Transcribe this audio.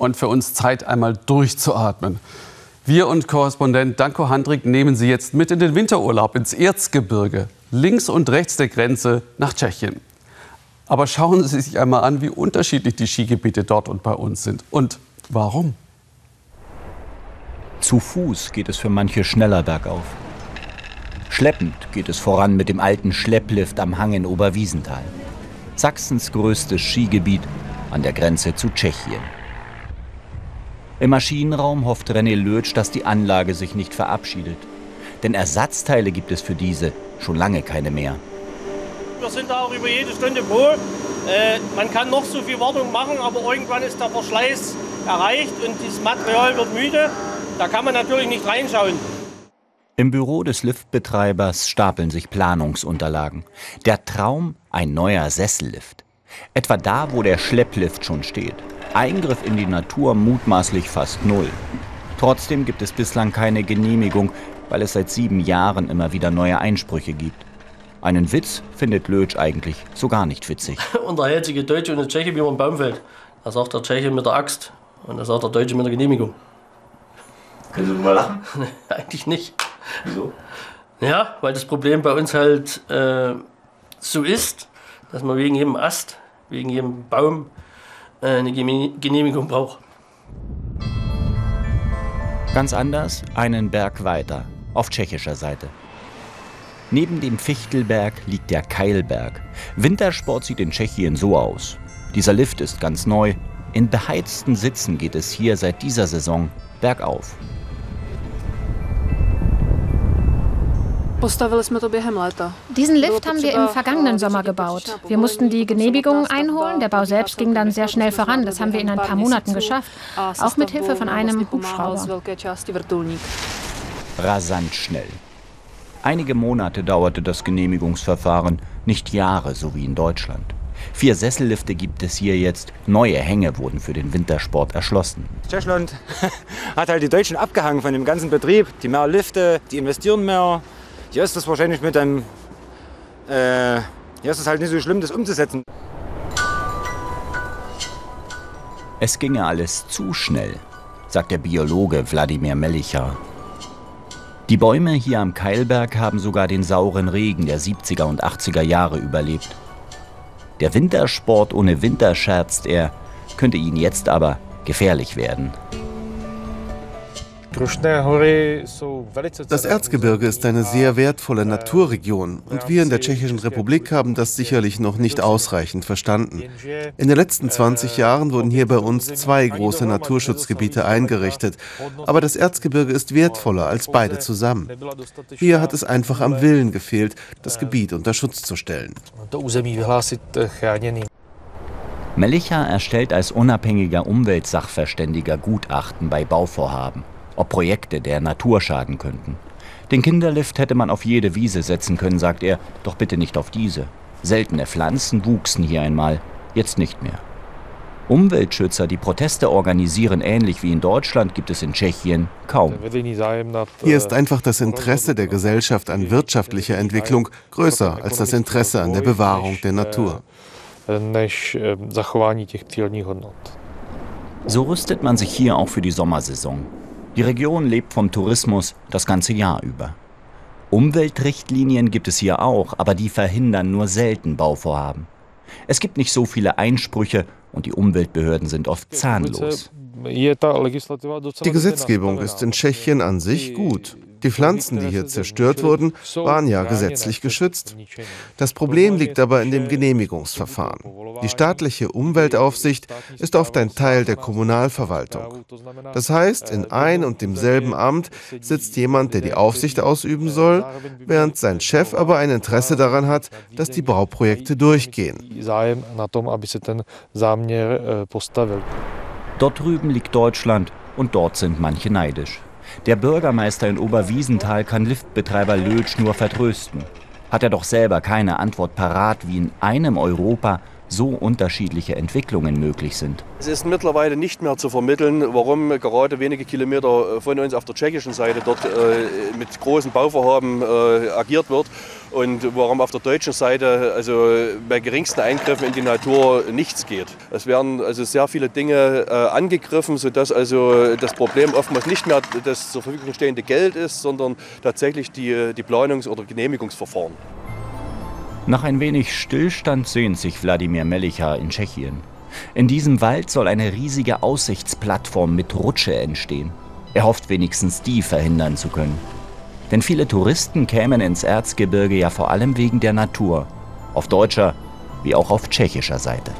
und für uns Zeit, einmal durchzuatmen. Wir und Korrespondent Danko Handrik nehmen Sie jetzt mit in den Winterurlaub ins Erzgebirge, links und rechts der Grenze nach Tschechien. Aber schauen Sie sich einmal an, wie unterschiedlich die Skigebiete dort und bei uns sind. Und warum? Zu Fuß geht es für manche schneller bergauf. Schleppend geht es voran mit dem alten Schlepplift am Hang in Oberwiesenthal. Sachsens größtes Skigebiet an der Grenze zu Tschechien. Im Maschinenraum hofft René Lötsch, dass die Anlage sich nicht verabschiedet. Denn Ersatzteile gibt es für diese schon lange keine mehr. Wir sind da auch über jede Stunde froh. Äh, man kann noch so viel Wartung machen, aber irgendwann ist der Verschleiß erreicht und das Material wird müde. Da kann man natürlich nicht reinschauen. Im Büro des Liftbetreibers stapeln sich Planungsunterlagen. Der Traum, ein neuer Sessellift. Etwa da, wo der Schlepplift schon steht. Eingriff in die Natur mutmaßlich fast null. Trotzdem gibt es bislang keine Genehmigung, weil es seit sieben Jahren immer wieder neue Einsprüche gibt. Einen Witz findet Lötsch eigentlich so gar nicht witzig. Unterhält sich Deutsche und der Tscheche wie man Baum fällt. Da sagt der Tscheche mit der Axt und da sagt der Deutsche mit der Genehmigung. Können Sie mal lachen? eigentlich nicht. Wieso? Ja, weil das Problem bei uns halt äh, so ist, dass man wegen jedem Ast, wegen jedem Baum eine Genehmigung braucht. Ganz anders einen Berg weiter, auf tschechischer Seite. Neben dem Fichtelberg liegt der Keilberg. Wintersport sieht in Tschechien so aus. Dieser Lift ist ganz neu. In beheizten Sitzen geht es hier seit dieser Saison bergauf. Diesen Lift haben wir im vergangenen Sommer gebaut. Wir mussten die Genehmigung einholen. Der Bau selbst ging dann sehr schnell voran. Das haben wir in ein paar Monaten geschafft. Auch mit Hilfe von einem Hubschrauber. Rasant schnell. Einige Monate dauerte das Genehmigungsverfahren, nicht Jahre, so wie in Deutschland. Vier Sessellifte gibt es hier jetzt. Neue Hänge wurden für den Wintersport erschlossen. Tschechland hat halt die Deutschen abgehangen von dem ganzen Betrieb. Die mehr Lifte, die investieren mehr. Hier ist das wahrscheinlich mit einem. Äh, hier ist es halt nicht so schlimm, das umzusetzen. Es ginge alles zu schnell, sagt der Biologe Wladimir Melicha. Die Bäume hier am Keilberg haben sogar den sauren Regen der 70er und 80er Jahre überlebt. Der Wintersport ohne Winter, scherzt er, könnte ihnen jetzt aber gefährlich werden. Das Erzgebirge ist eine sehr wertvolle Naturregion und wir in der Tschechischen Republik haben das sicherlich noch nicht ausreichend verstanden. In den letzten 20 Jahren wurden hier bei uns zwei große Naturschutzgebiete eingerichtet, aber das Erzgebirge ist wertvoller als beide zusammen. Hier hat es einfach am Willen gefehlt, das Gebiet unter Schutz zu stellen. Melicha erstellt als unabhängiger Umweltsachverständiger Gutachten bei Bauvorhaben ob Projekte der Natur schaden könnten. Den Kinderlift hätte man auf jede Wiese setzen können, sagt er, doch bitte nicht auf diese. Seltene Pflanzen wuchsen hier einmal, jetzt nicht mehr. Umweltschützer, die Proteste organisieren, ähnlich wie in Deutschland, gibt es in Tschechien kaum. Hier ist einfach das Interesse der Gesellschaft an wirtschaftlicher Entwicklung größer als das Interesse an der Bewahrung der Natur. So rüstet man sich hier auch für die Sommersaison. Die Region lebt vom Tourismus das ganze Jahr über. Umweltrichtlinien gibt es hier auch, aber die verhindern nur selten Bauvorhaben. Es gibt nicht so viele Einsprüche und die Umweltbehörden sind oft zahnlos. Die Gesetzgebung ist in Tschechien an sich gut. Die Pflanzen, die hier zerstört wurden, waren ja gesetzlich geschützt. Das Problem liegt aber in dem Genehmigungsverfahren. Die staatliche Umweltaufsicht ist oft ein Teil der Kommunalverwaltung. Das heißt, in ein und demselben Amt sitzt jemand, der die Aufsicht ausüben soll, während sein Chef aber ein Interesse daran hat, dass die Bauprojekte durchgehen. Dort drüben liegt Deutschland und dort sind manche neidisch. Der Bürgermeister in Oberwiesenthal kann Liftbetreiber Lötsch nur vertrösten. Hat er doch selber keine Antwort parat, wie in einem Europa so unterschiedliche Entwicklungen möglich sind. Es ist mittlerweile nicht mehr zu vermitteln, warum gerade wenige Kilometer von uns auf der tschechischen Seite dort äh, mit großen Bauvorhaben äh, agiert wird und warum auf der deutschen Seite also bei geringsten Eingriffen in die Natur nichts geht. Es werden also sehr viele Dinge äh, angegriffen, sodass also das Problem oftmals nicht mehr das zur Verfügung stehende Geld ist, sondern tatsächlich die, die Planungs- oder Genehmigungsverfahren. Nach ein wenig Stillstand sehnt sich Wladimir Melicha in Tschechien. In diesem Wald soll eine riesige Aussichtsplattform mit Rutsche entstehen. Er hofft wenigstens die verhindern zu können. Denn viele Touristen kämen ins Erzgebirge ja vor allem wegen der Natur, auf deutscher wie auch auf tschechischer Seite.